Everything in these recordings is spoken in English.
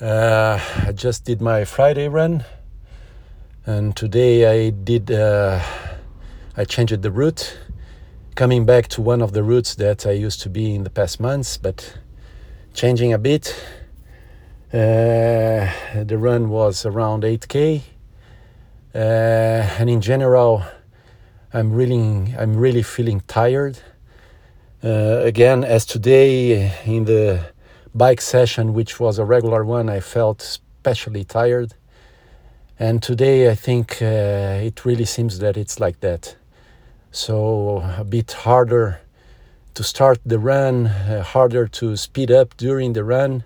Uh, I just did my Friday run, and today I did. Uh, I changed the route, coming back to one of the routes that I used to be in the past months, but changing a bit. Uh, the run was around 8k, uh, and in general, I'm really, I'm really feeling tired. Uh, again, as today in the bike session, which was a regular one, I felt especially tired. And today I think uh, it really seems that it's like that. So a bit harder to start the run, uh, harder to speed up during the run.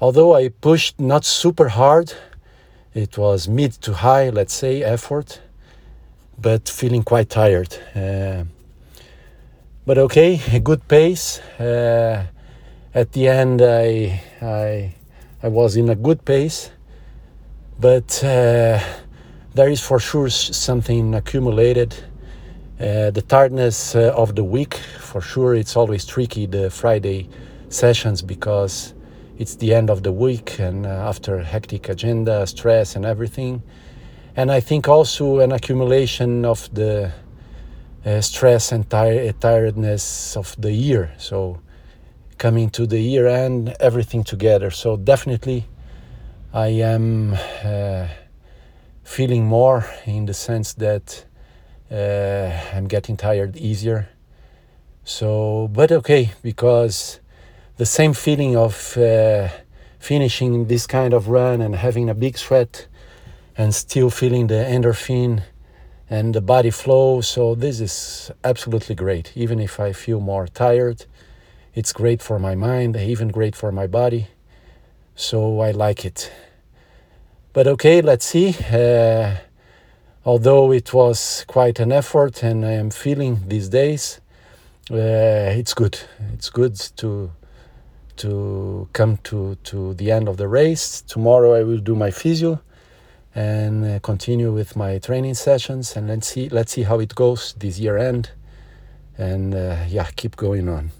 Although I pushed not super hard, it was mid to high, let's say, effort, but feeling quite tired. Uh, but okay, a good pace. Uh, at the end, I, I, I was in a good pace, but uh, there is for sure something accumulated. Uh, the tiredness uh, of the week, for sure, it's always tricky, the Friday sessions, because it's the end of the week and uh, after hectic agenda, stress, and everything. And I think also an accumulation of the uh, stress and tiredness of the year. So, coming to the year end, everything together. So definitely, I am uh, feeling more in the sense that uh, I'm getting tired easier. So, but okay, because the same feeling of uh, finishing this kind of run and having a big sweat and still feeling the endorphin and the body flow. So, this is absolutely great, even if I feel more tired it's great for my mind, even great for my body. So I like it. But okay, let's see. Uh, although it was quite an effort and I am feeling these days, uh, it's good. It's good to to come to, to the end of the race. Tomorrow I will do my physio and uh, continue with my training sessions and let's see let's see how it goes this year end and uh, yeah keep going on